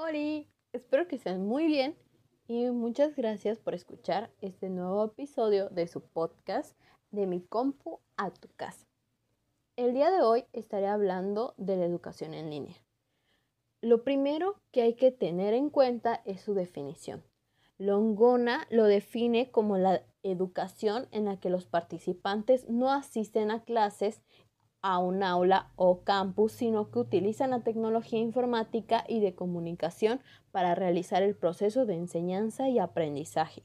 Hola, espero que estén muy bien y muchas gracias por escuchar este nuevo episodio de su podcast de mi compu a tu casa. El día de hoy estaré hablando de la educación en línea. Lo primero que hay que tener en cuenta es su definición. Longona lo define como la educación en la que los participantes no asisten a clases a un aula o campus, sino que utilizan la tecnología informática y de comunicación para realizar el proceso de enseñanza y aprendizaje.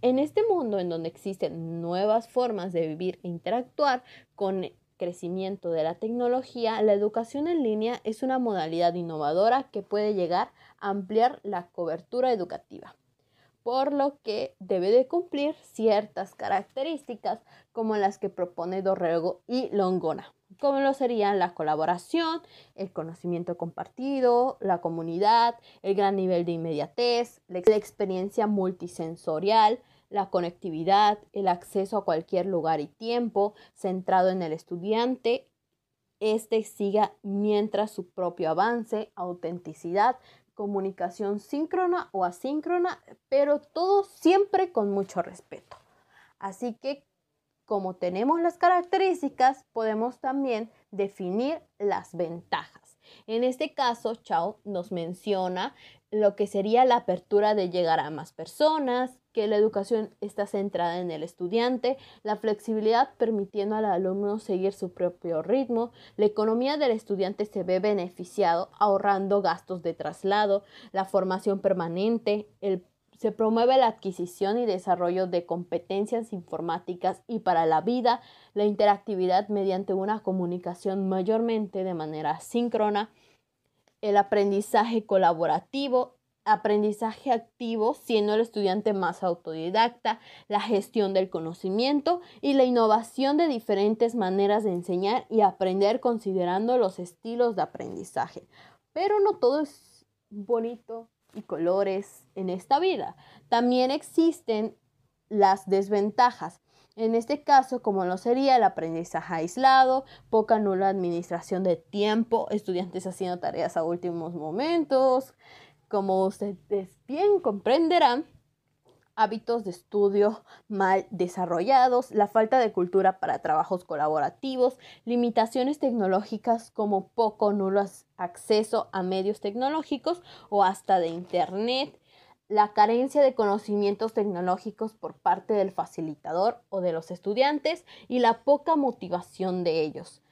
En este mundo en donde existen nuevas formas de vivir e interactuar con el crecimiento de la tecnología, la educación en línea es una modalidad innovadora que puede llegar a ampliar la cobertura educativa por lo que debe de cumplir ciertas características como las que propone Dorrego y Longona, como lo serían la colaboración, el conocimiento compartido, la comunidad, el gran nivel de inmediatez, la experiencia multisensorial, la conectividad, el acceso a cualquier lugar y tiempo, centrado en el estudiante, este siga mientras su propio avance, autenticidad, comunicación síncrona o asíncrona, pero todo siempre con mucho respeto. Así que como tenemos las características, podemos también definir las ventajas. En este caso, Chao nos menciona lo que sería la apertura de llegar a más personas, que la educación está centrada en el estudiante, la flexibilidad permitiendo al alumno seguir su propio ritmo, la economía del estudiante se ve beneficiado ahorrando gastos de traslado, la formación permanente, se promueve la adquisición y desarrollo de competencias informáticas y para la vida, la interactividad mediante una comunicación mayormente de manera síncrona, el aprendizaje colaborativo, aprendizaje activo, siendo el estudiante más autodidacta, la gestión del conocimiento y la innovación de diferentes maneras de enseñar y aprender considerando los estilos de aprendizaje. Pero no todo es bonito y colores en esta vida. También existen las desventajas. En este caso, como lo sería el aprendizaje aislado, poca nula administración de tiempo, estudiantes haciendo tareas a últimos momentos, como ustedes bien comprenderán, hábitos de estudio mal desarrollados, la falta de cultura para trabajos colaborativos, limitaciones tecnológicas como poco nulo acceso a medios tecnológicos o hasta de Internet, la carencia de conocimientos tecnológicos por parte del facilitador o de los estudiantes y la poca motivación de ellos.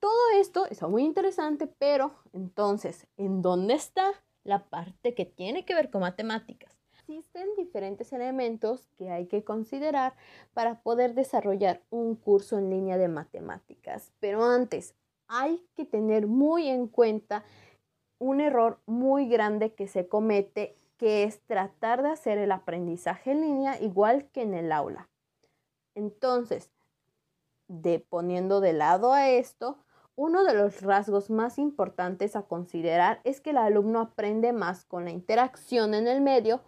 Todo esto es muy interesante, pero entonces, ¿en dónde está la parte que tiene que ver con matemáticas? Existen diferentes elementos que hay que considerar para poder desarrollar un curso en línea de matemáticas, pero antes hay que tener muy en cuenta un error muy grande que se comete que es tratar de hacer el aprendizaje en línea igual que en el aula. Entonces, de poniendo de lado a esto, uno de los rasgos más importantes a considerar es que el alumno aprende más con la interacción en el medio,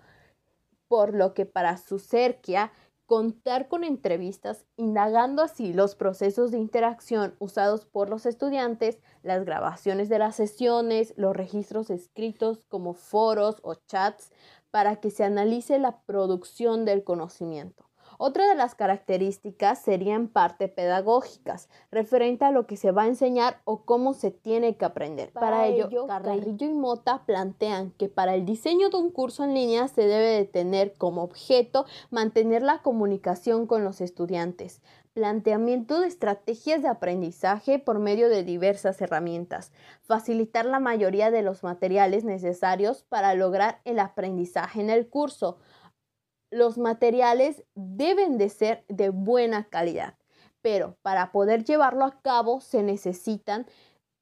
por lo que para su cerquia contar con entrevistas, indagando así los procesos de interacción usados por los estudiantes, las grabaciones de las sesiones, los registros escritos como foros o chats, para que se analice la producción del conocimiento. Otra de las características serían parte pedagógicas, referente a lo que se va a enseñar o cómo se tiene que aprender. Para, ello, Carrillo y Mota plantean que para el diseño de un curso en línea se debe de tener como objeto mantener la comunicación con los estudiantes, planteamiento de estrategias de aprendizaje por medio de diversas herramientas, facilitar la mayoría de los materiales necesarios para lograr el aprendizaje en el curso, los materiales deben de ser de buena calidad, pero para poder llevarlo a cabo se necesitan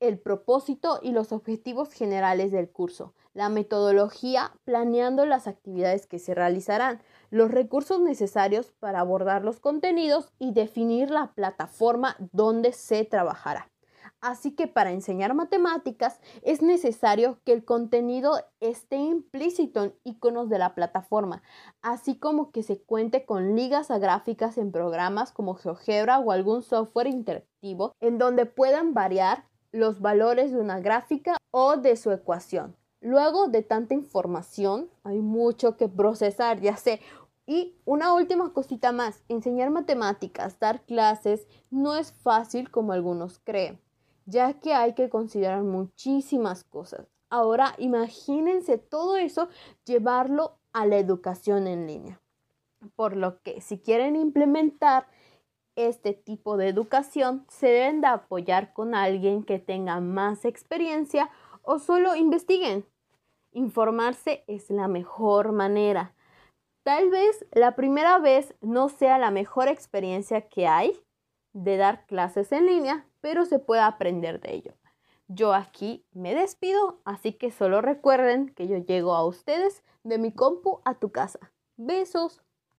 el propósito y los objetivos generales del curso, la metodología planeando las actividades que se realizarán, los recursos necesarios para abordar los contenidos y definir la plataforma donde se trabajará. Así que para enseñar matemáticas es necesario que el contenido esté implícito en iconos de la plataforma, así como que se cuente con ligas a gráficas en programas como GeoGebra o algún software interactivo en donde puedan variar los valores de una gráfica o de su ecuación. Luego de tanta información, hay mucho que procesar, ya sé. Y una última cosita más, enseñar matemáticas, dar clases, no es fácil como algunos creen, ya que hay que considerar muchísimas cosas. Ahora imagínense todo eso, llevarlo a la educación en línea. Por lo que si quieren implementar este tipo de educación, se deben de apoyar con alguien que tenga más experiencia o solo investiguen. Informarse es la mejor manera. Tal vez la primera vez no sea la mejor experiencia que hay de dar clases en línea, pero se puede aprender de ello. Yo aquí me despido, así que solo recuerden que yo llego a ustedes de mi compu a tu casa. Besos.